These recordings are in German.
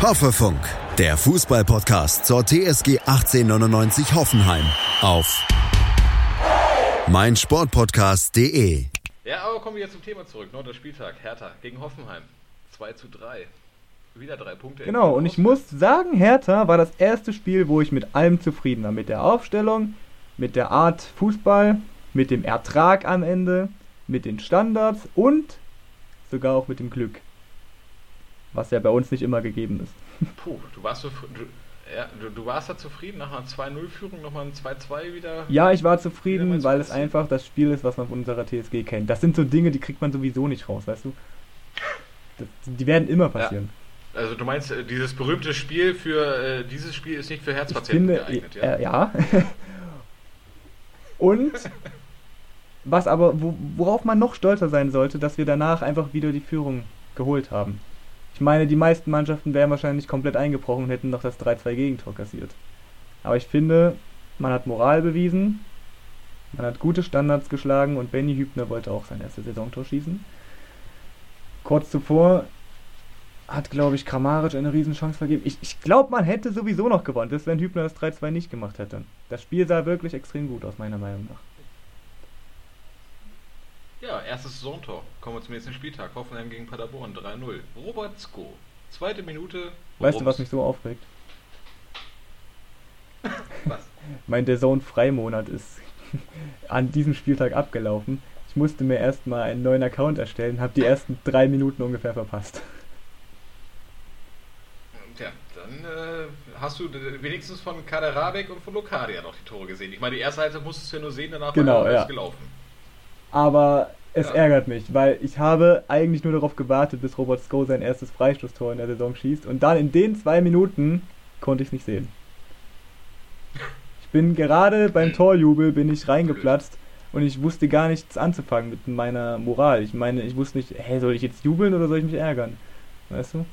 Hoffefunk, der Fußballpodcast zur TSG 1899 Hoffenheim auf meinsportpodcast.de. Ja, aber kommen wir jetzt zum Thema zurück. Neunter Spieltag, Hertha gegen Hoffenheim. 2 zu 3. Wieder drei Punkte. Genau, und ich muss sagen, Hertha war das erste Spiel, wo ich mit allem zufrieden war. Mit der Aufstellung, mit der Art Fußball, mit dem Ertrag am Ende, mit den Standards und sogar auch mit dem Glück. Was ja bei uns nicht immer gegeben ist. Puh, du warst, so, du, ja, du, du warst da zufrieden nach einer 2-0-Führung, nochmal ein 2-2 wieder? Ja, ich war zufrieden, weil es einfach das Spiel ist, was man von unserer TSG kennt. Das sind so Dinge, die kriegt man sowieso nicht raus, weißt du? Das, die werden immer passieren. Ja. Also du meinst, äh, dieses berühmte Spiel für äh, dieses Spiel ist nicht für Herzpatienten finde, geeignet, ja? Äh, ja. Und was aber, worauf man noch stolzer sein sollte, dass wir danach einfach wieder die Führung geholt haben. Ich meine, die meisten Mannschaften wären wahrscheinlich komplett eingebrochen und hätten noch das 3-2 Gegentor kassiert. Aber ich finde, man hat Moral bewiesen, man hat gute Standards geschlagen und Benny Hübner wollte auch sein erstes Saisontor schießen. Kurz zuvor hat, glaube ich, Kramaric eine Riesenchance vergeben. Ich, ich glaube, man hätte sowieso noch gewonnen, das wenn Hübner das 3-2 nicht gemacht hätte. Das Spiel sah wirklich extrem gut aus, meiner Meinung nach. Ja, erstes Saisontor. Kommen wir zum nächsten Spieltag. Hoffenheim gegen Paderborn 3-0. Robert Sko. Zweite Minute. Weißt du, was mich so aufregt? was? mein der Zone Freimonat ist an diesem Spieltag abgelaufen. Ich musste mir erstmal einen neuen Account erstellen, habe die ersten drei Minuten ungefähr verpasst. Tja, dann äh, hast du wenigstens von Kader Rabeck und von Lokadia noch die Tore gesehen. Ich meine, die erste Halbzeit musstest du ja nur sehen, danach genau, war alles ja. gelaufen. Aber es ja. ärgert mich, weil ich habe eigentlich nur darauf gewartet, bis Robert Sko sein erstes Freistoßtor in der Saison schießt. Und dann in den zwei Minuten konnte ich es nicht sehen. Ich bin gerade beim Torjubel bin ich reingeplatzt und ich wusste gar nichts anzufangen mit meiner Moral. Ich meine, ich wusste nicht, hey, soll ich jetzt jubeln oder soll ich mich ärgern? Weißt du?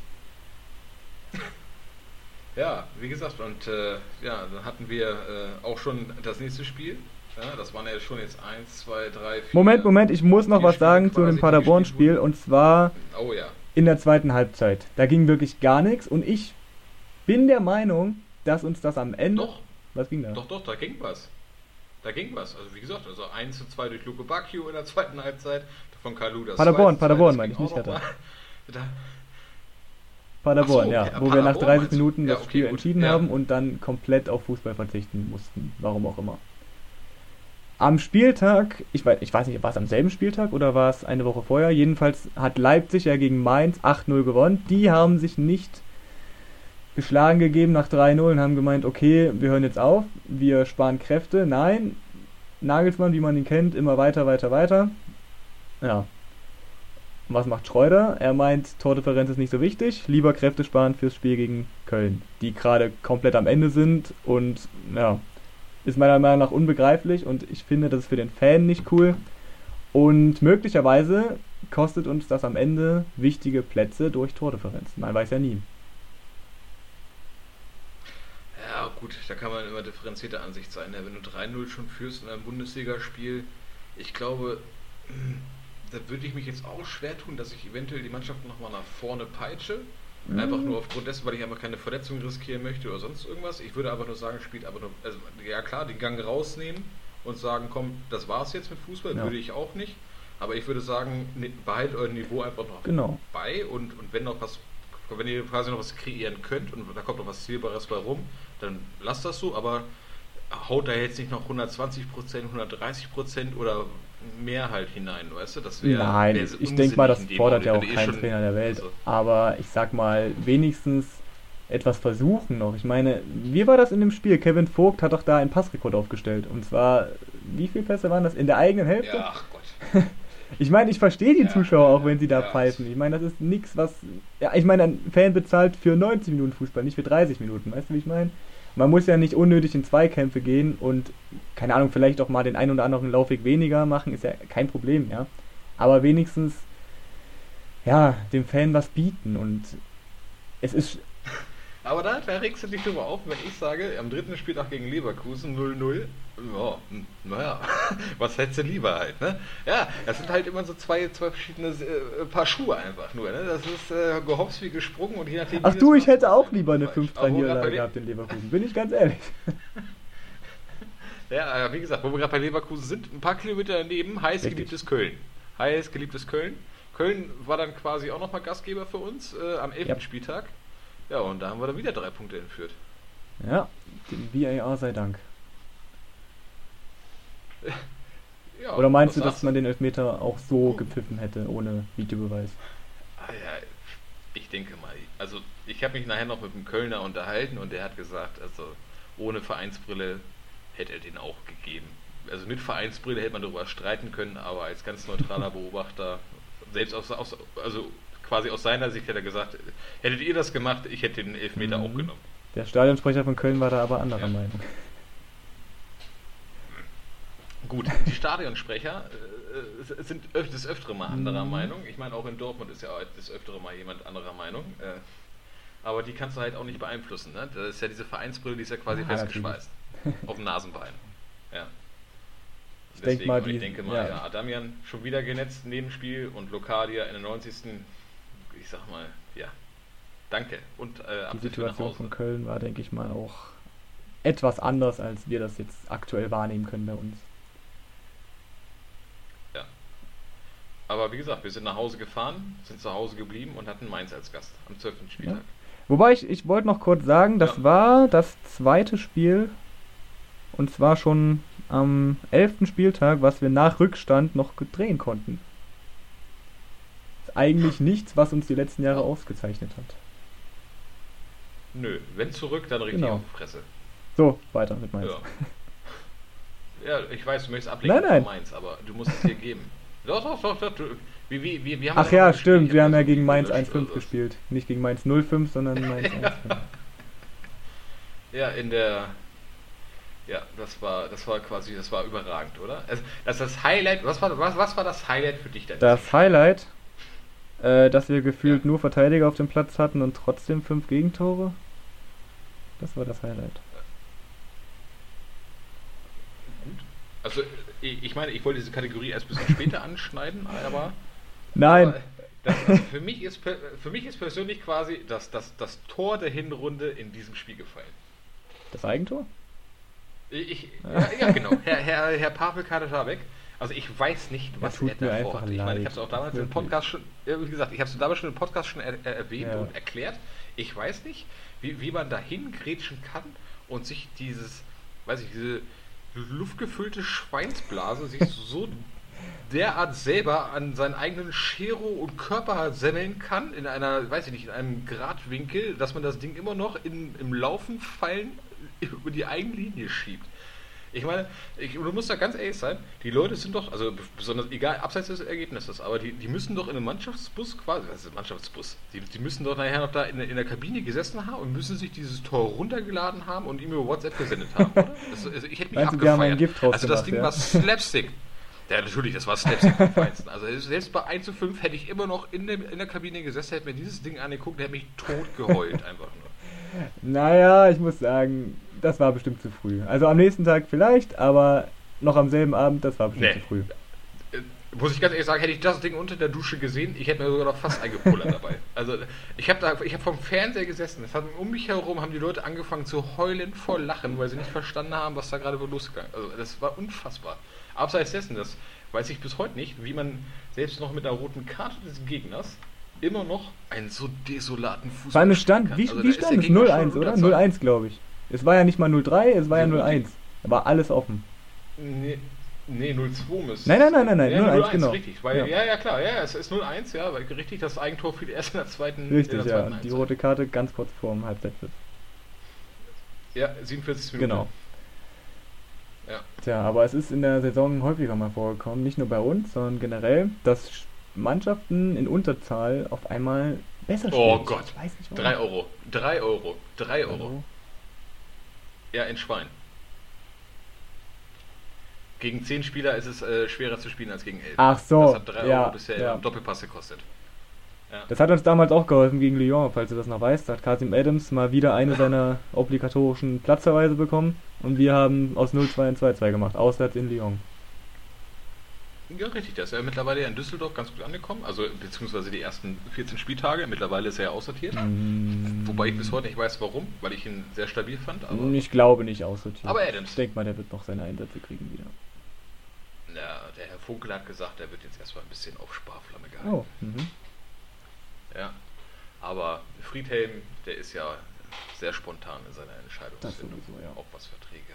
Ja, wie gesagt, und äh, ja, dann hatten wir äh, auch schon das nächste Spiel. Ja, das waren ja schon jetzt 1, 2, 3, 4. Moment, Moment, ich muss noch was sagen zu dem Paderborn-Spiel und zwar oh, ja. in der zweiten Halbzeit. Da ging wirklich gar nichts und ich bin der Meinung, dass uns das am Ende. Doch. Was ging da? Doch, doch, da ging was. Da ging was. Also wie gesagt, also 1 zu 2 durch Luke Bacchio in der zweiten Halbzeit von Kalu. Das Paderborn, Paderborn meine ich nicht, hatte. Paderborn, so, ja. Wo Paderborn wir nach 30 Minuten das ja, okay, Spiel gut. entschieden ja. haben und dann komplett auf Fußball verzichten mussten. Warum auch immer. Am Spieltag, ich weiß, ich weiß nicht, war es am selben Spieltag oder war es eine Woche vorher? Jedenfalls hat Leipzig ja gegen Mainz 8-0 gewonnen. Die haben sich nicht geschlagen gegeben nach 3-0 und haben gemeint, okay, wir hören jetzt auf, wir sparen Kräfte. Nein, Nagelsmann, wie man ihn kennt, immer weiter, weiter, weiter. Ja. Was macht Schreuder? Er meint, Tordifferenz ist nicht so wichtig, lieber Kräfte sparen fürs Spiel gegen Köln, die gerade komplett am Ende sind und ja, ist meiner Meinung nach unbegreiflich und ich finde, das ist für den Fan nicht cool. Und möglicherweise kostet uns das am Ende wichtige Plätze durch Tordifferenz. Man weiß ja nie. Ja, gut, da kann man immer differenzierter Ansicht sein. Ne? Wenn du 3-0 schon führst in einem Bundesligaspiel, ich glaube, da würde ich mich jetzt auch schwer tun, dass ich eventuell die Mannschaft nochmal nach vorne peitsche. Mhm. Einfach nur aufgrund dessen, weil ich einfach keine Verletzung riskieren möchte oder sonst irgendwas. Ich würde aber nur sagen, spielt aber nur, also ja klar, den Gang rausnehmen und sagen, komm, das war's jetzt mit Fußball, ja. würde ich auch nicht. Aber ich würde sagen, ne, behaltet euer Niveau einfach noch genau. bei und, und wenn noch was, wenn ihr quasi noch was kreieren könnt und da kommt noch was Zielbares bei rum, dann lasst das so, aber haut da jetzt nicht noch 120 Prozent, 130 Prozent oder mehr halt hinein, weißt du? Das wär, Nein, wär ich denke mal, das fordert ja auch kein Trainer der Welt. Also. Aber ich sag mal, wenigstens etwas versuchen noch. Ich meine, wie war das in dem Spiel? Kevin Vogt hat doch da einen Passrekord aufgestellt. Und zwar, wie viele Pässe waren das? In der eigenen Hälfte? Ja, ach Gott. ich meine, ich verstehe die ja, Zuschauer auch, wenn sie da ja, pfeifen. Ich meine, das ist nichts, was. Ja, ich meine, ein Fan bezahlt für 90 Minuten Fußball, nicht für 30 Minuten. Weißt du, wie ich meine? Man muss ja nicht unnötig in Zweikämpfe gehen und, keine Ahnung, vielleicht auch mal den einen oder anderen Laufweg weniger machen, ist ja kein Problem, ja. Aber wenigstens, ja, dem Fan was bieten und es ist. Aber da, da regst du dich drüber auf, wenn ich sage, am dritten Spieltag gegen Leverkusen 0-0. Ja, naja, was hättest du lieber halt, ne? Ja, das sind halt immer so zwei, zwei verschiedene äh, Paar Schuhe einfach nur, ne? Das ist äh, gehops wie gesprungen und je nachdem. Ach du, ich hätte auch lieber eine 5-3 Niederlage gehabt in Leverkusen, bin ich ganz ehrlich. ja, wie gesagt, wo wir gerade bei Leverkusen sind, ein paar Kilometer daneben, heiß Richtig. geliebtes Köln. Heiß geliebtes Köln. Köln war dann quasi auch nochmal Gastgeber für uns äh, am 11. Ja. Spieltag. Ja, und da haben wir dann wieder drei Punkte entführt. Ja, dem VAR sei Dank. ja, Oder meinst du, dass man den Elfmeter auch so gepfiffen hätte, ohne Videobeweis? Ah, ja, ich denke mal. Also, ich habe mich nachher noch mit dem Kölner unterhalten und der hat gesagt, also ohne Vereinsbrille hätte er den auch gegeben. Also mit Vereinsbrille hätte man darüber streiten können, aber als ganz neutraler Beobachter, selbst aus, aus also quasi aus seiner Sicht hätte er gesagt, hättet ihr das gemacht, ich hätte den Elfmeter mhm. auch genommen. Der Stadionsprecher von Köln war da aber anderer ja. Meinung. Gut, die Stadionsprecher äh, sind öf des Öfteren mal anderer mhm. Meinung. Ich meine, auch in Dortmund ist ja des Öfteren mal jemand anderer Meinung. Äh, aber die kannst du halt auch nicht beeinflussen. Ne? Das ist ja diese Vereinsbrille, die ist ja quasi ja, festgeschweißt. auf dem Nasenbein. Ja. Ich, Deswegen, denk mal, die, ich denke mal, ja. ja. Adamian schon wieder genetzt, Nebenspiel und Lokadia in der 90 ich sag mal, ja, danke. Und äh, die Situation von Köln war, denke ich mal, auch etwas anders, als wir das jetzt aktuell wahrnehmen können bei uns. Ja. Aber wie gesagt, wir sind nach Hause gefahren, sind zu Hause geblieben und hatten Mainz als Gast am 12. Spieltag. Ja. Wobei ich, ich wollte noch kurz sagen, das ja. war das zweite Spiel und zwar schon am 11. Spieltag, was wir nach Rückstand noch drehen konnten eigentlich nichts, was uns die letzten Jahre ausgezeichnet hat. Nö, wenn zurück, dann richtig genau. auf die Fresse. So, weiter mit Mainz. Ja. ja, ich weiß, du möchtest ablenken nein, nein. von Mainz, aber du musst es dir geben. Doch, doch, doch, doch. Du, wie, wie, wie, Ach ja, stimmt, wir haben ja gegen Mainz 1-5 gespielt. Nicht gegen Mainz 0-5, sondern Mainz 1-5. ja, in der. Ja, das war, das war quasi, das war überragend, oder? Also, das ist das Highlight. Was war, was, was war das Highlight für dich denn? Das Highlight äh, dass wir gefühlt ja. nur Verteidiger auf dem Platz hatten und trotzdem fünf Gegentore. Das war das Highlight. Gut. Also, ich meine, ich wollte diese Kategorie erst ein bisschen später anschneiden, aber. Nein! Aber das, also für, mich ist, für mich ist persönlich quasi das, das, das Tor der Hinrunde in diesem Spiel gefallen. Das Eigentor? Ich, ja, ja, genau. Herr, Herr, Herr Pavel Kadetabek also ich weiß nicht, was er da vorhat. Ich meine, ich habe es auch damals im Podcast schon, wie gesagt, ich habe es damals schon im Podcast schon er, er, erwähnt ja. und erklärt. Ich weiß nicht, wie, wie man dahin grätschen kann und sich dieses, weiß ich, diese luftgefüllte Schweinsblase sich so derart selber an seinen eigenen Chero und Körper semmeln kann, in einer, weiß ich nicht, in einem Gradwinkel, dass man das Ding immer noch in, im Laufen fallen über die eigene Linie schiebt. Ich meine, ich, du musst da ganz ehrlich sein, die Leute sind doch, also besonders egal, abseits des Ergebnisses, aber die, die müssen doch in einem Mannschaftsbus quasi, was ist Mannschaftsbus? Die, die müssen doch nachher noch da in, in der Kabine gesessen haben und müssen sich dieses Tor runtergeladen haben und ihm über WhatsApp gesendet haben, oder? Also, also ich hätte mich Meinst abgefeiert. Gift also das Ding ja. war Slapstick. Ja, natürlich, das war Slapstick am feinsten. Also selbst bei 1 zu 5 hätte ich immer noch in, dem, in der Kabine gesessen, hätte mir dieses Ding angeguckt, hätte mich tot geheult einfach nur. Naja, ich muss sagen, das war bestimmt zu früh. Also am nächsten Tag vielleicht, aber noch am selben Abend, das war bestimmt nee. zu früh. Äh, muss ich ganz ehrlich sagen, hätte ich das Ding unter der Dusche gesehen, ich hätte mir sogar noch fast eingepullert dabei. Also ich habe da, ich habe vom Fernseher gesessen. Es hat um mich herum haben die Leute angefangen zu heulen vor Lachen, weil sie nicht verstanden haben, was da gerade wohl losgegangen. Also das war unfassbar. Abseits dessen, das weiß ich bis heute nicht, wie man selbst noch mit einer roten Karte des Gegners immer noch einen so desolaten Fußball. Weil stand, wie, also, wie stand es? 0-1, oder? 0-1, glaube ich. Es war ja nicht mal 03, es war ja, ja 01. Da war alles offen. Nee, nee 02 müsste Nein, nein, nein, nein, nein ja, 01, 01, genau. Richtig, weil, ja. ja, ja, klar, ja, es ist 01, ja, weil richtig, das Eigentor fiel erst in der zweiten Richtig, der zweiten ja, die rote Karte ganz kurz vor dem Halbzeitpfiff. Ja, 47 Minuten. Genau. Ja. Tja, aber es ist in der Saison häufiger mal vorgekommen, nicht nur bei uns, sondern generell, dass Mannschaften in Unterzahl auf einmal besser spielen. Oh Gott, 3 Euro, 3 Euro, 3 Euro. Euro. Ja, in Schwein. Gegen 10 Spieler ist es äh, schwerer zu spielen als gegen 11. Ach so. Das hat 3 ja, Euro bisher ja. im Doppelpass gekostet. Ja. Das hat uns damals auch geholfen gegen Lyon, falls du das noch weißt. Da hat Kasim Adams mal wieder eine seiner obligatorischen Platzverweise bekommen und wir haben aus 0-2 ein 2-2 gemacht, auswärts in Lyon. Ja, richtig. Der ist ja mittlerweile in Düsseldorf ganz gut angekommen. Also, beziehungsweise die ersten 14 Spieltage. Mittlerweile ist er ja aussortiert. Mm. Wobei ich bis heute nicht weiß, warum, weil ich ihn sehr stabil fand. ich glaube nicht aussortiert. Aber Adams. Ich denke mal, der wird noch seine Einsätze kriegen wieder. Ja, der Herr Funkel hat gesagt, er wird jetzt erstmal ein bisschen auf Sparflamme gehalten. Oh, mhm. Ja. Aber Friedhelm, der ist ja sehr spontan in seiner Entscheidungsfindung. Das sowieso, ja. Auch was Verträge.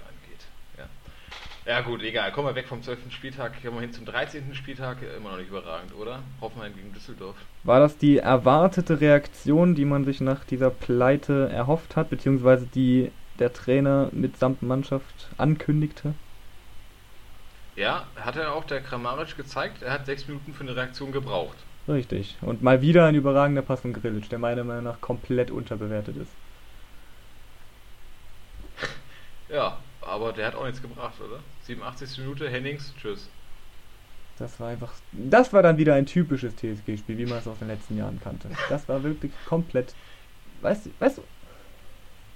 Ja gut, egal. Kommen wir weg vom 12. Spieltag, kommen wir hin zum 13. Spieltag. Immer noch nicht überragend, oder? Hoffenheim gegen Düsseldorf. War das die erwartete Reaktion, die man sich nach dieser Pleite erhofft hat, beziehungsweise die der Trainer mitsamt Mannschaft ankündigte? Ja, hat er auch der Kramaric gezeigt. Er hat sechs Minuten für eine Reaktion gebraucht. Richtig. Und mal wieder ein überragender Pass von Grilic, der meiner Meinung nach komplett unterbewertet ist. Ja, aber der hat auch nichts gebracht, oder? 87. Minute, Hennings, tschüss. Das war einfach. Das war dann wieder ein typisches TSG-Spiel, wie man es aus den letzten Jahren kannte. Das war wirklich komplett. Weißt du, weißt du.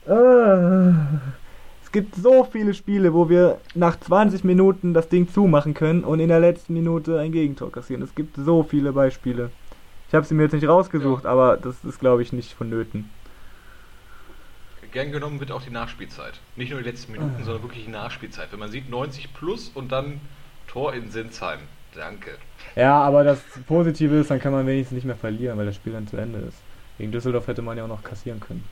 Uh, es gibt so viele Spiele, wo wir nach 20 Minuten das Ding zumachen können und in der letzten Minute ein Gegentor kassieren. Es gibt so viele Beispiele. Ich habe sie mir jetzt nicht rausgesucht, ja. aber das ist, glaube ich, nicht vonnöten gern genommen wird auch die Nachspielzeit. Nicht nur die letzten Minuten, mhm. sondern wirklich die Nachspielzeit. Wenn man sieht 90 plus und dann Tor in Sinsheim. Danke. Ja, aber das Positive ist, dann kann man wenigstens nicht mehr verlieren, weil das Spiel dann zu Ende ist. Gegen Düsseldorf hätte man ja auch noch kassieren können.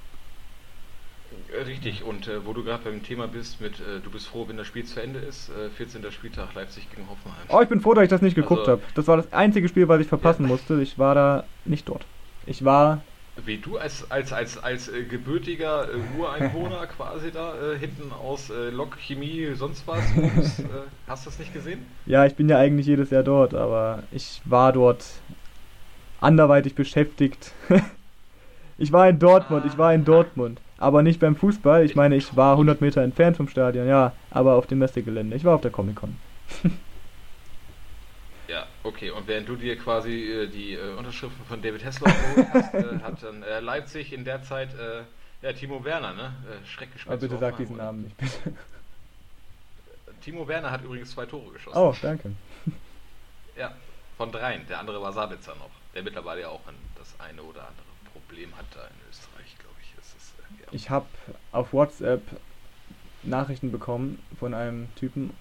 Äh, richtig, und äh, wo du gerade beim Thema bist, mit äh, du bist froh, wenn das Spiel zu Ende ist, äh, 14. Spieltag Leipzig gegen Hoffenheim. Oh, ich bin froh, dass ich das nicht geguckt also, habe. Das war das einzige Spiel, was ich verpassen ja. musste. Ich war da nicht dort. Ich war wie du als, als, als, als äh, gebürtiger äh, Ureinwohner quasi da äh, hinten aus äh, Lok, Chemie, sonst was. Bist, äh, hast du das nicht gesehen? Ja, ich bin ja eigentlich jedes Jahr dort, aber ich war dort anderweitig beschäftigt. ich war in Dortmund, ah. ich war in Dortmund. Aber nicht beim Fußball. Ich meine, ich war 100 Meter entfernt vom Stadion, ja. Aber auf dem Messegelände. Ich war auf der Comic-Con. Okay. Und während du dir quasi äh, die äh, Unterschriften von David Hessler hast, äh, hat dann äh, Leipzig in der Zeit äh, ja, Timo Werner, ne? Äh, Schrecklich Aber bitte sag diesen Namen nicht, bitte. Timo Werner hat übrigens zwei Tore geschossen. Oh, danke. Ja, von dreien. Der andere war Sabitzer noch, der mittlerweile ja auch ein, das eine oder andere Problem hat da in Österreich, glaube ich. Ist, ja. Ich habe auf WhatsApp Nachrichten bekommen von einem Typen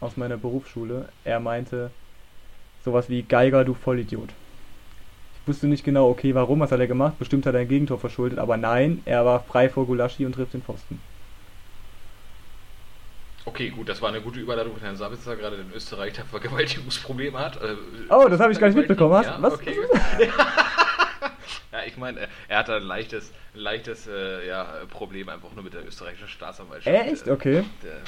aus meiner Berufsschule. Er meinte, Sowas wie Geiger, du Vollidiot. Ich wusste nicht genau, okay, warum, was hat er gemacht? Bestimmt hat er ein Gegentor verschuldet, aber nein, er war frei vor Gulaschi und trifft den Pfosten. Okay, gut, das war eine gute Überleitung von Herrn Sabitzer, gerade in Österreich der Vergewaltigungsprobleme hat. Äh, oh, das habe ich gar nicht mitbekommen. Hast? Ja, was? Okay. ja, ich meine, er hat ein leichtes, leichtes äh, ja, Problem einfach nur mit der österreichischen Staatsanwaltschaft. Echt? Okay. Der,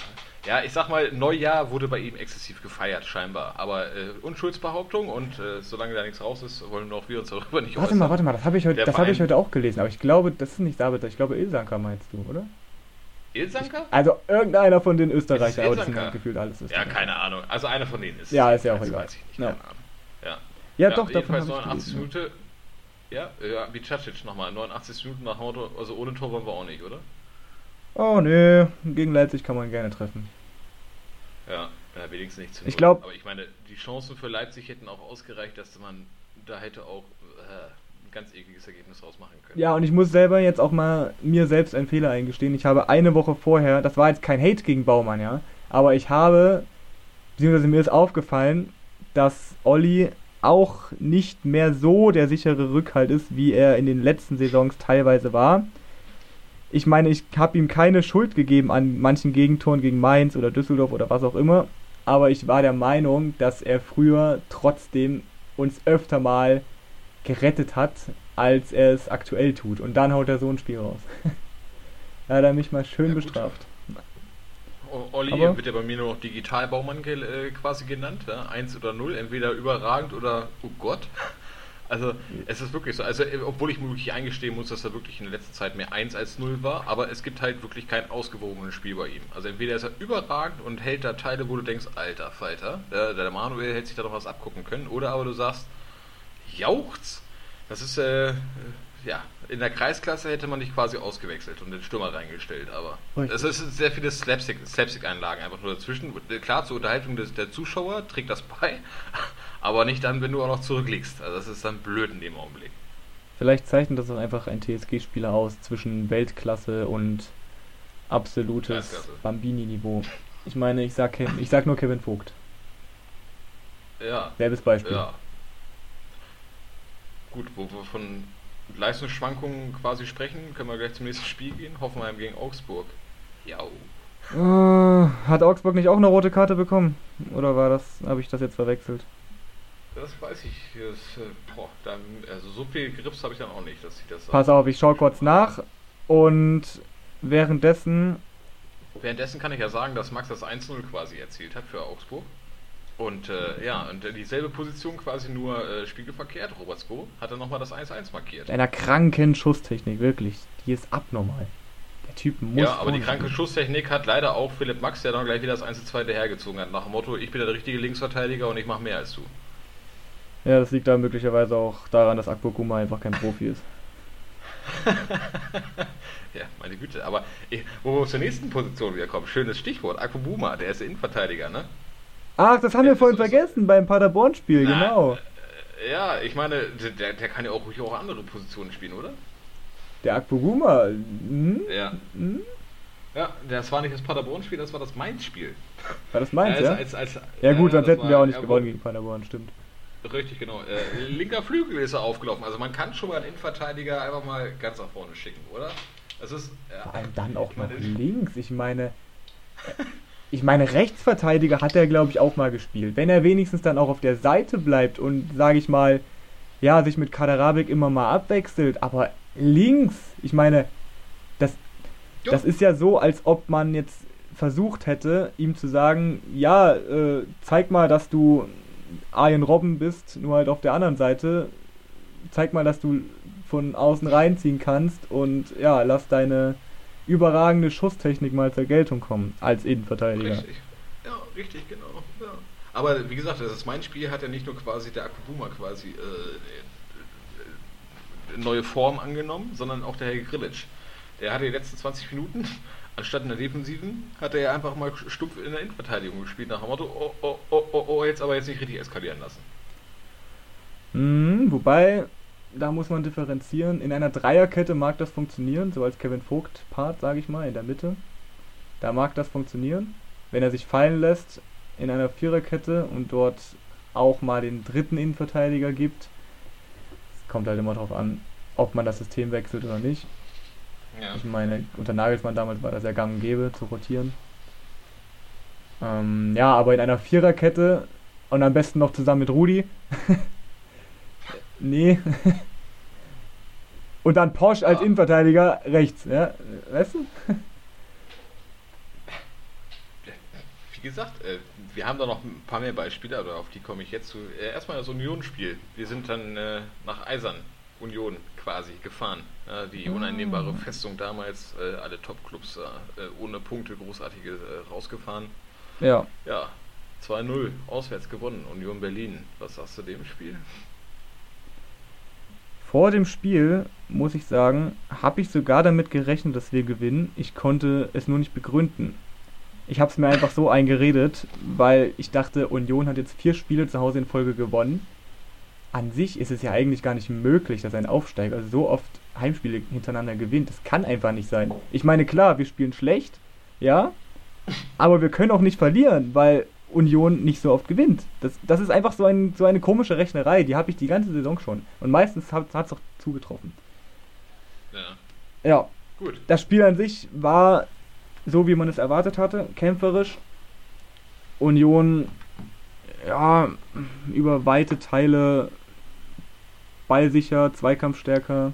ja, ich sag mal, Neujahr wurde bei ihm exzessiv gefeiert, scheinbar. Aber äh, Unschuldsbehauptung und äh, solange da nichts raus ist, wollen auch wir uns darüber nicht Warte äußern. mal, warte mal, das habe ich, heute, hab ich heute auch gelesen. Aber ich glaube, das ist nicht Sabitzer, ich glaube Ilsanka meinst du, oder? Ilsanka? Also irgendeiner von den Österreichern, aber das sind gefühlt alles Österreicher. Ja, keine Ahnung. Also einer von denen ist. Ja, ist ja auch egal. Weiß ich nicht, Ahnung. Ja. ja, ja doch, davon 89 Minuten. Ja, ja, wie Cacic nochmal. 89 Minuten nach Motto, also ohne Tor wollen wir auch nicht, oder? Oh, nö. Gegen Leipzig kann man gerne treffen. Ja, ja wenigstens nicht zu Ich glaube. Aber ich meine, die Chancen für Leipzig hätten auch ausgereicht, dass man da hätte auch äh, ein ganz ekliges Ergebnis rausmachen können. Ja, und ich muss selber jetzt auch mal mir selbst einen Fehler eingestehen. Ich habe eine Woche vorher, das war jetzt kein Hate gegen Baumann, ja, aber ich habe, beziehungsweise mir ist aufgefallen, dass Olli auch nicht mehr so der sichere Rückhalt ist, wie er in den letzten Saisons teilweise war ich meine, ich habe ihm keine Schuld gegeben an manchen Gegentoren gegen Mainz oder Düsseldorf oder was auch immer, aber ich war der Meinung, dass er früher trotzdem uns öfter mal gerettet hat, als er es aktuell tut. Und dann haut er so ein Spiel raus. da hat er mich mal schön ja, bestraft. Olli aber wird ja bei mir nur noch Digitalbaumann äh, quasi genannt, ja? 1 oder 0, entweder überragend oder oh Gott. Also es ist wirklich so, also äh, obwohl ich mir wirklich eingestehen muss, dass er wirklich in der letzten Zeit mehr 1 als 0 war, aber es gibt halt wirklich kein ausgewogenes Spiel bei ihm. Also entweder ist er überragend und hält da Teile, wo du denkst, alter Falter, der, der Manuel hätte sich da noch was abgucken können, oder aber du sagst, jauchz, Das ist, äh, ja, in der Kreisklasse hätte man dich quasi ausgewechselt und den Stürmer reingestellt, aber es ist sehr viele Slapstick-Einlagen einfach nur dazwischen. Klar, zur Unterhaltung des, der Zuschauer trägt das bei, aber nicht dann, wenn du auch noch zurückliegst. Also das ist dann blöd in dem Augenblick. Vielleicht zeichnet das auch einfach ein TSG-Spieler aus zwischen Weltklasse und absolutes Bambini-Niveau. Ich meine, ich sag, ich sag nur Kevin Vogt. Ja. Selbes Beispiel. Ja. Gut, wo wir von Leistungsschwankungen quasi sprechen, können wir gleich zum nächsten Spiel gehen. Hoffenheim gegen Augsburg. Ja. Uh, hat Augsburg nicht auch eine rote Karte bekommen? Oder war das, habe ich das jetzt verwechselt? Das weiß ich. Das, äh, boah, dann, also so viel Grips habe ich dann auch nicht, dass ich das. Pass auf, ich schaue kurz nach und währenddessen. Währenddessen kann ich ja sagen, dass Max das 1-0 quasi erzielt hat für Augsburg. Und äh, ja, und dieselbe Position quasi nur äh, spiegelverkehrt. Robert Sko hat dann nochmal das 1-1 markiert. Mit einer kranken Schusstechnik, wirklich. Die ist abnormal. Der Typ muss. Ja, aber die kranke Schusstechnik hat leider auch Philipp Max, der dann gleich wieder das 1-2 hergezogen hat. Nach dem Motto: Ich bin der richtige Linksverteidiger und ich mache mehr als du. Ja, das liegt da möglicherweise auch daran, dass Akpo Kuma einfach kein Profi ist. ja, meine Güte. Aber wo wir zur nächsten Position wieder kommen, schönes Stichwort. Akpo Buma, der ist der Innenverteidiger, ne? Ach, das haben wir vorhin vergessen beim Paderborn-Spiel, genau. Äh, ja, ich meine, der, der kann ja auch ruhig auch andere Positionen spielen, oder? Der Akpoguma? Hm? Ja. Hm? Ja, das war nicht das Paderborn-Spiel, das war das Mainz-Spiel. War das Mainz, ja? Als, als, als, ja gut, sonst hätten wir auch nicht ja, gewonnen gegen Paderborn, stimmt. Richtig, genau. Äh, linker Flügel ist er aufgelaufen. Also man kann schon mal einen Innenverteidiger einfach mal ganz nach vorne schicken, oder? Es ist, ja, Vor allem dann auch noch links. Ich meine, ich meine, Rechtsverteidiger hat er, glaube ich, auch mal gespielt. Wenn er wenigstens dann auch auf der Seite bleibt und, sage ich mal, ja, sich mit Kaderabik immer mal abwechselt, aber links, ich meine, das, das ist ja so, als ob man jetzt versucht hätte, ihm zu sagen, ja, äh, zeig mal, dass du Arjen Robben bist, nur halt auf der anderen Seite. Zeig mal, dass du von außen reinziehen kannst und ja, lass deine überragende Schusstechnik mal zur Geltung kommen als Innenverteidiger. Richtig. Ja, richtig, genau. Ja. Aber wie gesagt, das ist mein Spiel hat ja nicht nur quasi der Akubuma quasi äh, äh, neue Form angenommen, sondern auch der Herr Grillitsch. Der hatte die letzten 20 Minuten, anstatt in der Defensiven, hat er ja einfach mal stumpf in der Innenverteidigung gespielt, nach dem Motto, oh, oh, oh, oh, oh, jetzt aber jetzt nicht richtig eskalieren lassen. Mhm, wobei, da muss man differenzieren. In einer Dreierkette mag das funktionieren, so als Kevin Vogt-Part, sage ich mal, in der Mitte. Da mag das funktionieren. Wenn er sich fallen lässt in einer Viererkette und dort auch mal den dritten Innenverteidiger gibt, kommt halt immer darauf an, ob man das System wechselt oder nicht. Ja. Ich meine, unter Nagelsmann damals war das ja gang und gäbe zu rotieren. Ähm, ja, aber in einer Viererkette und am besten noch zusammen mit Rudi Nee. Und dann Porsche als Innenverteidiger rechts, ja? Weißt du? Wie gesagt, äh, wir haben da noch ein paar mehr Beispiele, aber auf die komme ich jetzt zu. Äh, erstmal das Union-Spiel. Wir sind dann äh, nach Eisern, Union quasi, gefahren. die ah. uneinnehmbare Festung damals, alle Top-Clubs ohne Punkte großartige rausgefahren. Ja. Ja, 2-0, auswärts gewonnen, Union Berlin. Was sagst du dem Spiel? Vor dem Spiel, muss ich sagen, habe ich sogar damit gerechnet, dass wir gewinnen. Ich konnte es nur nicht begründen. Ich habe es mir einfach so eingeredet, weil ich dachte, Union hat jetzt vier Spiele zu Hause in Folge gewonnen. An sich ist es ja eigentlich gar nicht möglich, dass ein Aufsteiger so oft Heimspiele hintereinander gewinnt. Das kann einfach nicht sein. Ich meine, klar, wir spielen schlecht, ja, aber wir können auch nicht verlieren, weil Union nicht so oft gewinnt. Das, das ist einfach so, ein, so eine komische Rechnerei, die habe ich die ganze Saison schon. Und meistens hat es auch zugetroffen. Ja. Ja. Gut. Das Spiel an sich war so, wie man es erwartet hatte, kämpferisch. Union, ja, über weite Teile ballsicher, zweikampfstärker.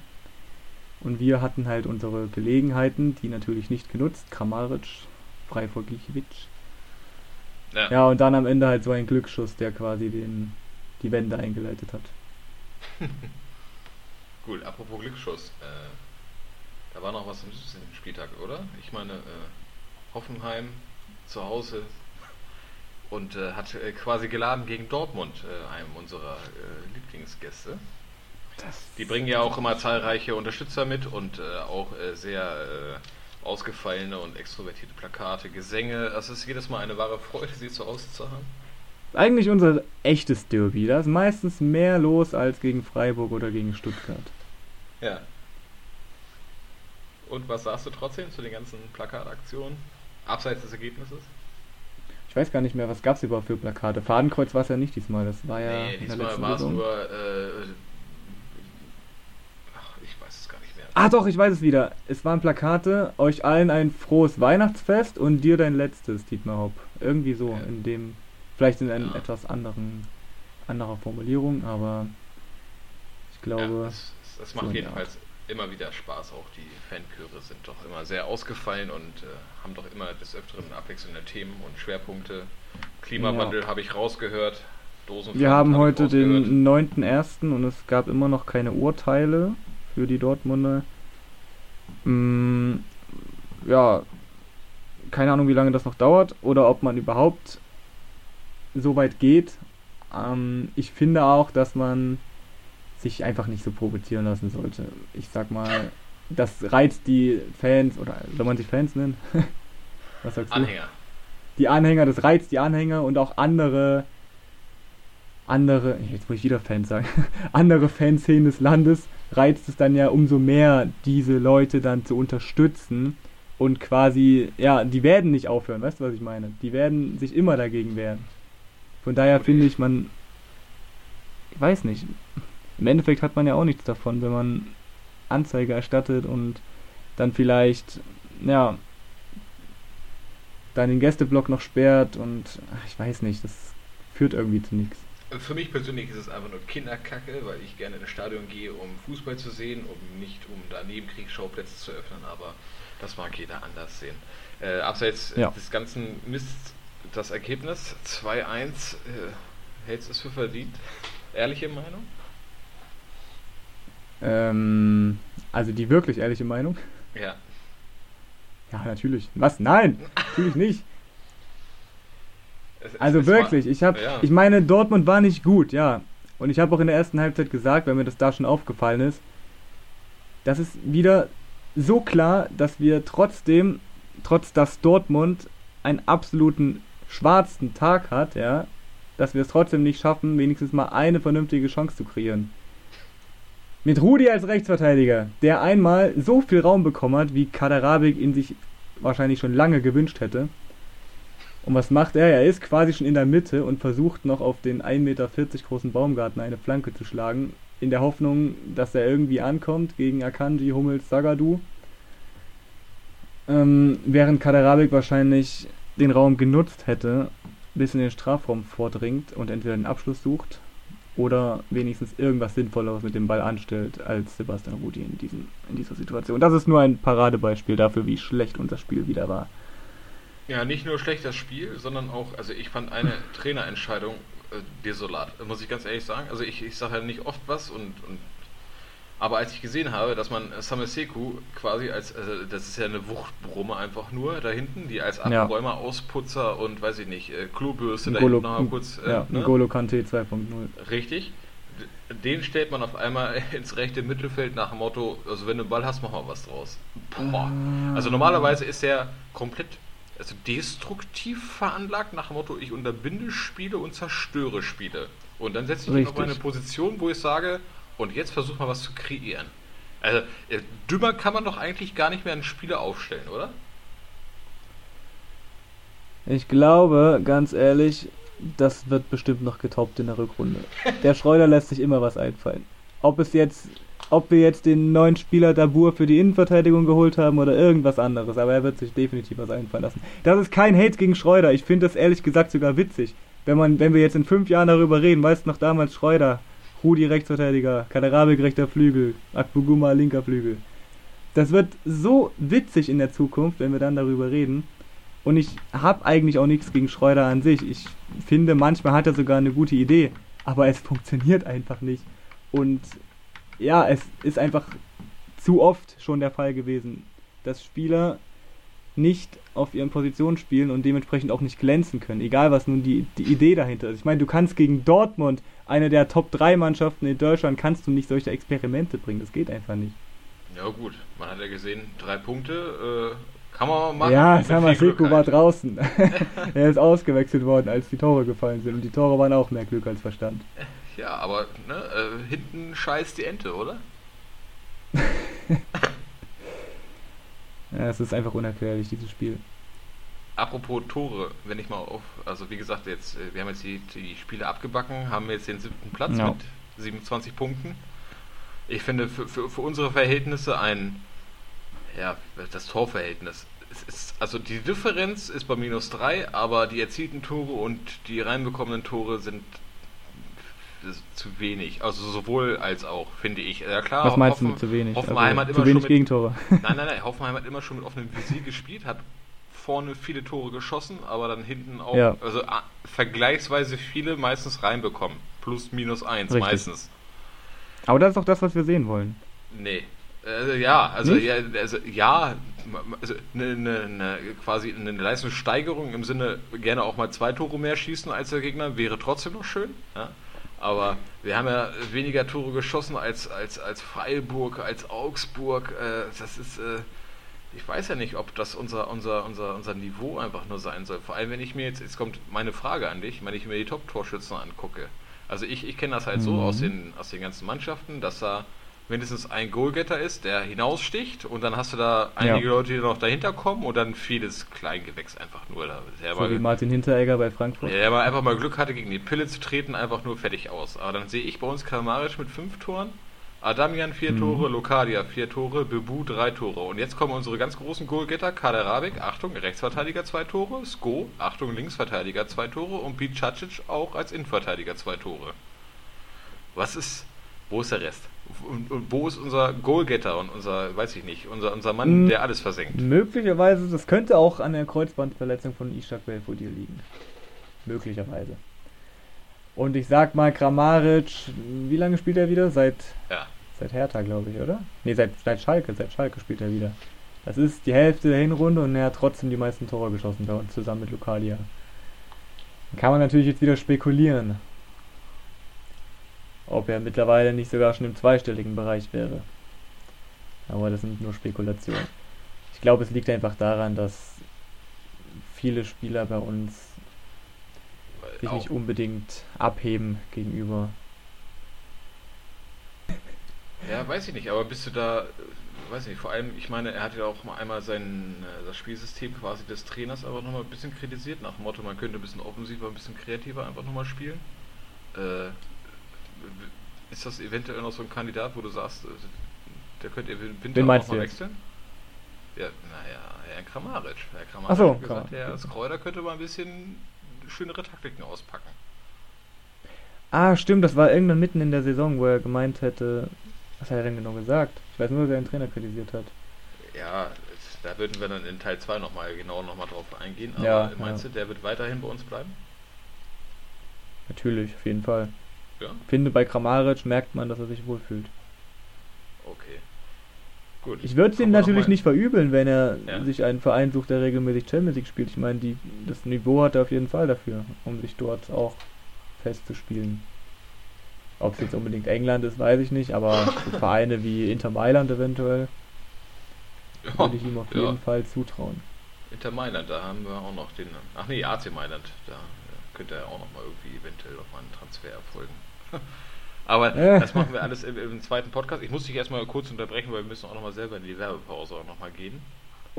Und wir hatten halt unsere Gelegenheiten, die natürlich nicht genutzt. Kramaric, frei vor. Ja. ja, und dann am Ende halt so ein Glücksschuss, der quasi den, die Wende eingeleitet hat. Gut, apropos Glücksschuss. Äh, da war noch was im Spieltag, oder? Ich meine, äh, Hoffenheim zu Hause und äh, hat äh, quasi geladen gegen Dortmund, äh, einem unserer äh, Lieblingsgäste. Die bringen ja auch immer zahlreiche Unterstützer mit und äh, auch äh, sehr äh, ausgefallene und extrovertierte Plakate, Gesänge. Es ist jedes Mal eine wahre Freude, sie zu auszuhaben. Eigentlich unser echtes Derby. Da ist meistens mehr los als gegen Freiburg oder gegen Stuttgart. Ja. Und was sagst du trotzdem zu den ganzen Plakataktionen? Abseits des Ergebnisses? Ich weiß gar nicht mehr, was gab es überhaupt für Plakate. Fadenkreuz war es ja nicht diesmal, das war ja. Nee, diesmal war es nur. Äh, ach, ich weiß es gar nicht mehr. Ah, doch, ich weiß es wieder. Es waren Plakate, euch allen ein frohes Weihnachtsfest und dir dein letztes, Dietmar Hopp. Irgendwie so, ja. in dem. Vielleicht in einer ja. etwas anderen, anderer Formulierung, aber ich glaube. Es, es macht so jedenfalls immer wieder Spaß. Auch die Fanchöre sind doch immer sehr ausgefallen und äh, haben doch immer des Öfteren abwechselnde Themen und Schwerpunkte. Klimawandel ja. habe ich rausgehört. Dosenfahrt Wir haben heute hab den 9.1. und es gab immer noch keine Urteile für die Dortmunder. Mm, ja, keine Ahnung, wie lange das noch dauert oder ob man überhaupt so weit geht. Ähm, ich finde auch, dass man sich einfach nicht so provozieren lassen sollte. Ich sag mal, das reizt die Fans, oder soll man sich Fans nennen? Was sagst du? Anhänger. Die Anhänger, das reizt die Anhänger und auch andere, andere, jetzt muss ich wieder Fans sagen, andere Fanszenen des Landes reizt es dann ja umso mehr, diese Leute dann zu unterstützen und quasi, ja, die werden nicht aufhören, weißt du, was ich meine? Die werden sich immer dagegen wehren. Von daher finde ich, man, ich weiß nicht, im Endeffekt hat man ja auch nichts davon, wenn man Anzeige erstattet und dann vielleicht, ja, dann den Gästeblock noch sperrt und ach, ich weiß nicht, das führt irgendwie zu nichts. Für mich persönlich ist es einfach nur Kinderkacke, weil ich gerne in das Stadion gehe, um Fußball zu sehen, um nicht um da Nebenkriegsschauplätze zu öffnen, aber das mag jeder anders sehen. Äh, abseits ja. des ganzen Mists, das Ergebnis 2-1, äh, hältst du es für verdient? Ehrliche Meinung? Ähm, also die wirklich ehrliche Meinung? Ja. Ja, natürlich. Was? Nein, natürlich nicht. Also wirklich, ich habe, ja. ich meine, Dortmund war nicht gut, ja. Und ich habe auch in der ersten Halbzeit gesagt, weil mir das da schon aufgefallen ist, das ist wieder so klar, dass wir trotzdem, trotz dass Dortmund einen absoluten schwarzen Tag hat, ja, dass wir es trotzdem nicht schaffen, wenigstens mal eine vernünftige Chance zu kreieren. Mit Rudi als Rechtsverteidiger, der einmal so viel Raum bekommen hat, wie Kaderabik ihn sich wahrscheinlich schon lange gewünscht hätte. Und was macht er? Er ist quasi schon in der Mitte und versucht noch auf den 1,40 Meter großen Baumgarten eine Flanke zu schlagen, in der Hoffnung, dass er irgendwie ankommt gegen Akanji, Hummels, Sagadu. Ähm, während Kaderabik wahrscheinlich den Raum genutzt hätte, bis in den Strafraum vordringt und entweder den Abschluss sucht oder wenigstens irgendwas Sinnvolleres mit dem Ball anstellt als Sebastian Rudi in, diesem, in dieser Situation. Das ist nur ein Paradebeispiel dafür, wie schlecht unser Spiel wieder war. Ja, nicht nur schlecht das Spiel, sondern auch, also ich fand eine Trainerentscheidung äh, desolat, muss ich ganz ehrlich sagen. Also ich, ich sage ja nicht oft was und, und aber als ich gesehen habe, dass man Sameseku quasi als, also das ist ja eine Wuchtbrumme einfach nur da hinten, die als Abräumer, ja. Ausputzer und weiß ich nicht, äh, Klobürste da hinten noch kurz. Äh, ja, ne? Golo Kante 2.0. Richtig. Den stellt man auf einmal ins rechte Mittelfeld nach dem Motto, also wenn du einen Ball hast, mach mal was draus. Boah. Also normalerweise ist er komplett also destruktiv veranlagt nach dem Motto, ich unterbinde Spiele und zerstöre Spiele. Und dann setze ich ihn auf eine Position, wo ich sage, und jetzt versuch mal was zu kreieren. Also, äh, dümmer kann man doch eigentlich gar nicht mehr einen Spieler aufstellen, oder? Ich glaube, ganz ehrlich, das wird bestimmt noch getoppt in der Rückrunde. Der Schreuder lässt sich immer was einfallen. Ob es jetzt, ob wir jetzt den neuen Spieler Dabur für die Innenverteidigung geholt haben oder irgendwas anderes, aber er wird sich definitiv was einfallen lassen. Das ist kein Hate gegen Schreuder. Ich finde das ehrlich gesagt sogar witzig. Wenn man, wenn wir jetzt in fünf Jahren darüber reden, weißt du noch damals Schreuder, Rudi Rechtsverteidiger, Kaderabek rechter Flügel, Akbuguma linker Flügel. Das wird so witzig in der Zukunft, wenn wir dann darüber reden. Und ich habe eigentlich auch nichts gegen Schreuder an sich. Ich finde, manchmal hat er sogar eine gute Idee, aber es funktioniert einfach nicht. Und ja, es ist einfach zu oft schon der Fall gewesen, dass Spieler nicht auf ihren Positionen spielen und dementsprechend auch nicht glänzen können, egal was nun die, die Idee dahinter ist. Ich meine, du kannst gegen Dortmund, eine der Top-3-Mannschaften in Deutschland, kannst du nicht solche Experimente bringen. Das geht einfach nicht. Ja gut, man hat ja gesehen, drei Punkte äh, kann man machen. Ja, Samaseko war draußen. er ist ausgewechselt worden, als die Tore gefallen sind und die Tore waren auch mehr Glück als Verstand. Ja, aber ne, äh, hinten scheißt die Ente, oder? Ja, es ist einfach unerklärlich, dieses Spiel. Apropos Tore, wenn ich mal auf, also wie gesagt, jetzt, äh, wir haben jetzt die, die Spiele abgebacken, haben jetzt den siebten Platz no. mit 27 Punkten. Ich finde für, für, für unsere Verhältnisse ein, ja, das Torverhältnis. Ist, also die Differenz ist bei minus 3, aber die erzielten Tore und die reinbekommenen Tore sind zu wenig. Also sowohl als auch, finde ich. Ja klar. Was meinst Hoffen, du mit zu wenig? Hoffenheim also, hat immer zu wenig mit, Gegentore. Nein, nein, nein. Hoffenheim hat immer schon mit offenem Visier gespielt, hat vorne viele Tore geschossen, aber dann hinten auch, ja. also a, vergleichsweise viele meistens reinbekommen. Plus, minus eins Richtig. meistens. Aber das ist doch das, was wir sehen wollen. Nee. Also, ja, also ja, also, ja, also eine, eine, eine, quasi eine Leistungssteigerung im Sinne gerne auch mal zwei Tore mehr schießen als der Gegner wäre trotzdem noch schön. Ja? Aber wir haben ja weniger Tore geschossen als, als, als Freiburg, als Augsburg. Äh, das ist, äh, ich weiß ja nicht, ob das unser, unser, unser, unser Niveau einfach nur sein soll. Vor allem, wenn ich mir jetzt, jetzt kommt meine Frage an dich, wenn ich mir die Top-Torschützen angucke. Also ich, ich kenne das halt mhm. so aus den, aus den ganzen Mannschaften, dass da mindestens ein Goalgetter ist, der hinaussticht und dann hast du da einige ja. Leute, die noch dahinter kommen und dann vieles Kleingewächs einfach nur. Da, so mal, wie Martin Hinteregger bei Frankfurt. Ja, der mal einfach mal Glück hatte, gegen die Pille zu treten, einfach nur fertig aus. Aber dann sehe ich bei uns Kramaric mit fünf Toren, Adamian vier mhm. Tore, Lokadia vier Tore, Bebu drei Tore. Und jetzt kommen unsere ganz großen Goalgetter, Kader Rabik, Achtung, Rechtsverteidiger zwei Tore, Sko, Achtung, Linksverteidiger zwei Tore und Bicacic auch als Innenverteidiger zwei Tore. Was ist, wo ist der Rest? Und, und, wo ist unser Goalgetter und unser, weiß ich nicht, unser, unser Mann, hm, der alles versenkt? Möglicherweise, das könnte auch an der Kreuzbandverletzung von Ishak Belfodil liegen. Möglicherweise. Und ich sag mal, Kramaric, wie lange spielt er wieder? Seit, ja. seit Hertha, glaube ich, oder? Ne, seit, seit Schalke, seit Schalke spielt er wieder. Das ist die Hälfte der Hinrunde und er hat trotzdem die meisten Tore geschossen bei uns zusammen mit Lucadia. Dann kann man natürlich jetzt wieder spekulieren ob er mittlerweile nicht sogar schon im zweistelligen Bereich wäre. Aber das sind nur Spekulationen. Ich glaube, es liegt einfach daran, dass viele Spieler bei uns sich nicht unbedingt abheben gegenüber. Ja, weiß ich nicht, aber bist du da, weiß ich nicht, vor allem, ich meine, er hat ja auch mal einmal sein, äh, das Spielsystem quasi des Trainers aber nochmal ein bisschen kritisiert, nach dem Motto, man könnte ein bisschen offensiver, ein bisschen kreativer einfach nochmal spielen. Äh, ist das eventuell noch so ein Kandidat, wo du sagst, äh, der könnte im Winter auch mal wechseln? Ja, naja, Herr Kramaric. Herr Kramaric Ach so, hat gesagt, Herr Skreuder könnte mal ein bisschen schönere Taktiken auspacken. Ah, stimmt, das war irgendwann mitten in der Saison, wo er gemeint hätte, was hat er denn genau gesagt? Ich weiß nur, dass er den Trainer kritisiert hat. Ja, da würden wir dann in Teil 2 nochmal genau nochmal drauf eingehen. Aber ja, meinst ja. du, der wird weiterhin bei uns bleiben? Natürlich, auf jeden Fall. Ja. Ich finde, bei Kramaric merkt man, dass er sich wohlfühlt. Okay. Gut. Ich würde es ihm natürlich nicht verübeln, wenn er ja. sich einen Verein sucht, der regelmäßig Champions League spielt. Ich meine, die, das Niveau hat er auf jeden Fall dafür, um sich dort auch festzuspielen. Ob es jetzt unbedingt England ist, weiß ich nicht, aber Vereine wie Inter Mailand eventuell ja, würde ich ihm auf jeden Fall zutrauen. Inter Mailand, da haben wir auch noch den. Ach nee, AC Mailand, da könnte er auch noch mal irgendwie eventuell mal einen Transfer erfolgen. Aber das machen wir alles im, im, zweiten Podcast. Ich muss dich erstmal kurz unterbrechen, weil wir müssen auch noch mal selber in die Werbepause auch noch mal gehen.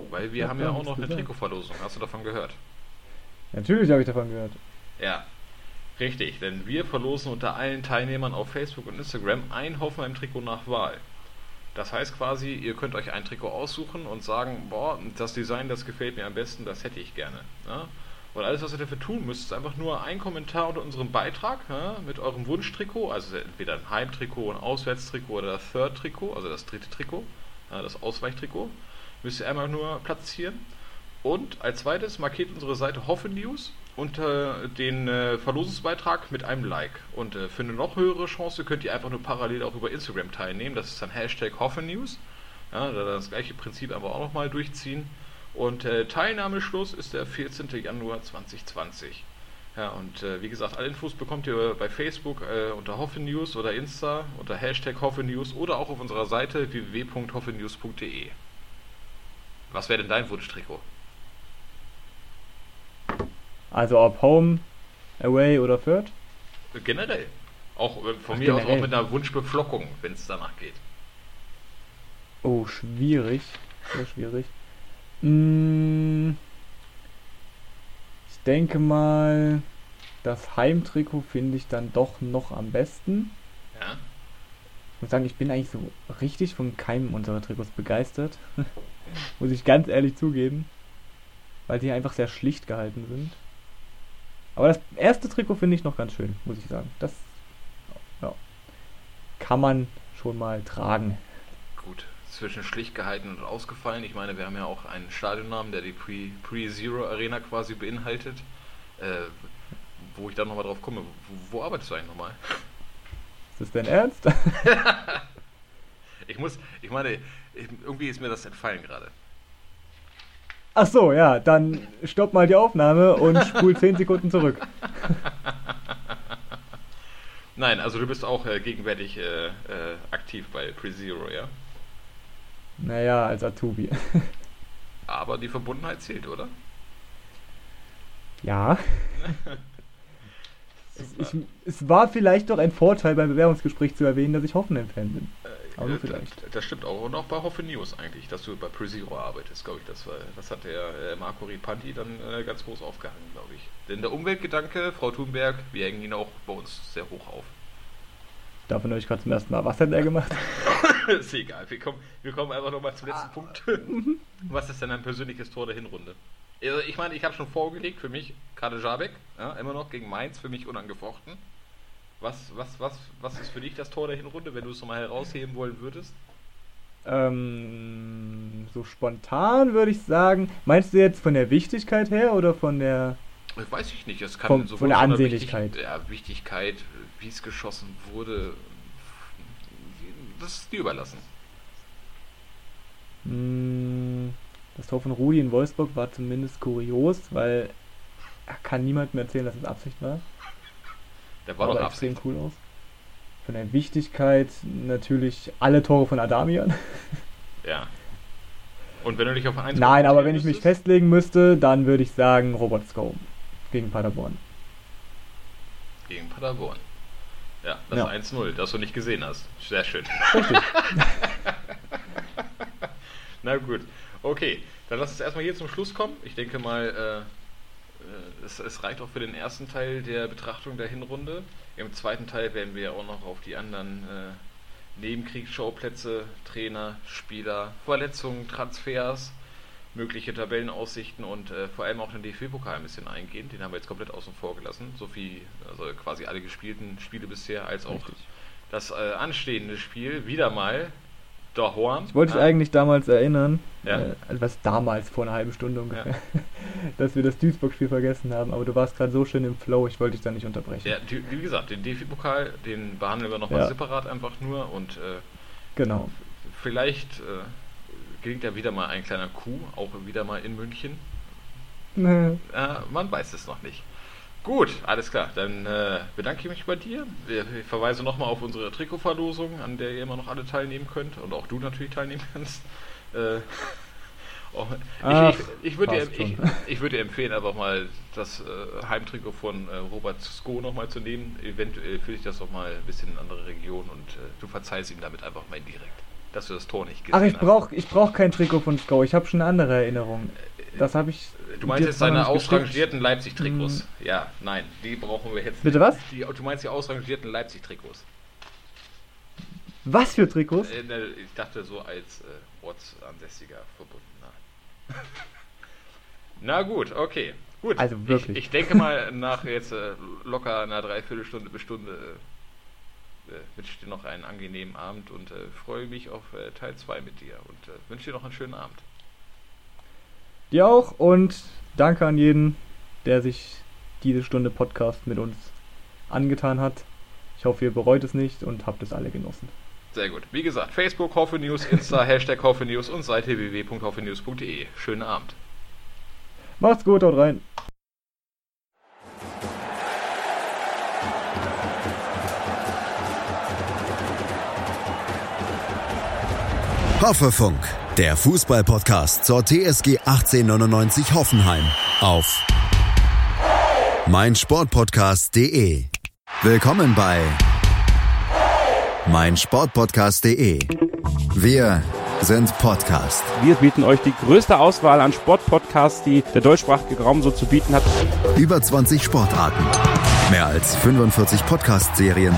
Weil wir ja, haben ja auch noch eine Trikotverlosung. Hast du davon gehört? Natürlich habe ich davon gehört. Ja, richtig. Denn wir verlosen unter allen Teilnehmern auf Facebook und Instagram ein Hoffenheim-Trikot nach Wahl. Das heißt quasi, ihr könnt euch ein Trikot aussuchen und sagen, boah, das Design, das gefällt mir am besten, das hätte ich gerne. Ja? Und alles, was ihr dafür tun müsst, ist einfach nur ein Kommentar unter unserem Beitrag ja, mit eurem Wunschtrikot, also entweder ein Heimtrikot, ein Auswärtstrikot oder das Third-Trikot, also das dritte Trikot, ja, das Ausweichtrikot, müsst ihr einmal nur platzieren. Und als zweites markiert unsere Seite Hoffe News unter den äh, Verlosungsbeitrag mit einem Like. Und äh, für eine noch höhere Chance könnt ihr einfach nur parallel auch über Instagram teilnehmen. Das ist dann Hashtag Hoffe News. Ja, das gleiche Prinzip aber auch nochmal durchziehen. Und äh, Teilnahmeschluss ist der 14. Januar 2020. Ja, und äh, wie gesagt, alle Infos bekommt ihr bei Facebook äh, unter Hoffe News oder Insta unter Hashtag Hoffe News oder auch auf unserer Seite www.hoffenews.de. Was wäre denn dein Wunschtrikot? Also ob Home, Away oder Third? Generell. Auch äh, von Ach, mir generell. aus auch mit einer Wunschbeflockung, wenn es danach geht. Oh, schwierig. Sehr schwierig. Mmh denke mal, das Heimtrikot finde ich dann doch noch am besten. Ja. Ich muss sagen, ich bin eigentlich so richtig von keinem unserer Trikots begeistert. muss ich ganz ehrlich zugeben. Weil die einfach sehr schlicht gehalten sind. Aber das erste Trikot finde ich noch ganz schön, muss ich sagen. Das ja, kann man schon mal tragen. Gut, zwischen schlicht gehalten und ausgefallen. Ich meine, wir haben ja auch einen Stadionnamen, der die Pre-Zero Pre Arena quasi beinhaltet. Äh, wo ich dann nochmal drauf komme. Wo, wo, arbeitest du eigentlich nochmal? Ist das dein Ernst? ich muss, ich meine, irgendwie ist mir das entfallen gerade. Ach so, ja, dann stopp mal die Aufnahme und spul 10 Sekunden zurück. Nein, also du bist auch äh, gegenwärtig äh, äh, aktiv bei PreZero, ja? Naja, als Atubi. Aber die Verbundenheit zählt, oder? Ja. es, ich, es, war vielleicht doch ein Vorteil beim Bewerbungsgespräch zu erwähnen, dass ich Hoffenheim-Fan bin. Äh, Aber vielleicht. Das, das, stimmt auch. Und auch bei Hoffe News eigentlich, dass du bei PreZero arbeitest, glaube ich. Das, war, das hat der äh, Marco Ripanti dann äh, ganz groß aufgehangen, glaube ich. Denn der Umweltgedanke, Frau Thunberg, wir hängen ihn auch bei uns sehr hoch auf. Davon höre ich gerade zum ersten Mal. Was hat er gemacht? ist egal. Wir kommen, wir kommen einfach nochmal zum letzten ah. Punkt. Was ist denn ein persönliches Tor der Hinrunde? Also ich meine, ich habe schon vorgelegt für mich Kader Jabek, ja, immer noch gegen Mainz, für mich unangefochten. Was, was, was, was ist für dich das Tor der Hinrunde, wenn du es nochmal herausheben wollen würdest? Ähm, so spontan würde ich sagen. Meinst du jetzt von der Wichtigkeit her oder von der. Weiß ich nicht. Es kann von, von der Ansehnlichkeit. Wichtig, ja, Wichtigkeit, wie es geschossen wurde, das ist dir überlassen. Mm, das Tor von Rudi in Wolfsburg war zumindest kurios, weil er kann niemandem erzählen, dass es Absicht war. Der war doch extrem cool aus. Von der Wichtigkeit natürlich alle Tore von Adamian. Ja. Und wenn du dich auf eins Nein, aber wenn ich mich festlegen müsste, dann würde ich sagen Robert Sko gegen Paderborn. Gegen Paderborn. Ja, das ja. 1-0, das du nicht gesehen hast. Sehr schön. Na gut. Okay, dann lass uns erstmal hier zum Schluss kommen. Ich denke mal, äh, äh, es, es, reicht auch für den ersten Teil der Betrachtung der Hinrunde. Im zweiten Teil werden wir auch noch auf die anderen äh, Nebenkriegsschauplätze, Trainer, Spieler, Verletzungen, Transfers mögliche Tabellenaussichten und äh, vor allem auch den DFB-Pokal ein bisschen eingehen. Den haben wir jetzt komplett außen vor gelassen. So viel, also quasi alle gespielten Spiele bisher, als auch Richtig. das äh, anstehende Spiel. Wieder mal Horn. Ich wollte dich eigentlich damals erinnern, ja. äh, also was damals, vor einer halben Stunde ungefähr, ja. dass wir das Duisburg-Spiel vergessen haben, aber du warst gerade so schön im Flow, ich wollte dich da nicht unterbrechen. Ja, wie gesagt, den DFB-Pokal, den behandeln wir nochmal ja. separat einfach nur und äh, genau. vielleicht äh, gelingt ja wieder mal ein kleiner Coup, auch wieder mal in München. Nee. Äh, man weiß es noch nicht. Gut, alles klar. Dann äh, bedanke ich mich bei dir. Ich verweise nochmal auf unsere Trikotverlosung, an der ihr immer noch alle teilnehmen könnt und auch du natürlich teilnehmen kannst. Äh, oh, Ach, ich, ich, ich würde dir, ich, würd dir, empfehlen, einfach mal das äh, Heimtrikot von äh, Robert Sko nochmal zu nehmen. Eventuell fühle ich das noch mal ein bisschen in andere Region und äh, du verzeihst ihm damit einfach mal indirekt dass du das Tor nicht gesehen Ach, ich brauche ich brauch kein Trikot von Sko. Ich habe schon eine andere Erinnerung. Das habe ich. Du meinst jetzt seine ausrangierten Leipzig-Trikots? Hm. Ja, nein, die brauchen wir jetzt. Bitte was? Die, du meinst die ausrangierten Leipzig-Trikots? Was für Trikots? Äh, ne, ich dachte so als äh, ortsansässiger Verbundener. Na gut, okay. Gut. Also wirklich. Ich, ich denke mal, nach jetzt äh, locker einer Dreiviertelstunde bis Stunde äh, äh, wünsche dir noch einen angenehmen Abend und äh, freue mich auf äh, Teil 2 mit dir und äh, wünsche dir noch einen schönen Abend. Dir auch und danke an jeden, der sich diese Stunde Podcast mit uns angetan hat. Ich hoffe, ihr bereut es nicht und habt es alle genossen. Sehr gut. Wie gesagt, Facebook, Hoffe News, Insta, Hashtag Hoffe News und Seite www.hoffenews.de. Schönen Abend. Macht's gut, haut rein. Hoffefunk, der Fußballpodcast zur TSG 1899 Hoffenheim auf meinsportpodcast.de. Willkommen bei meinsportpodcast.de. Wir sind Podcast. Wir bieten euch die größte Auswahl an Sportpodcasts, die der deutschsprachige Raum so zu bieten hat. Über 20 Sportarten, mehr als 45 Podcast-Serien,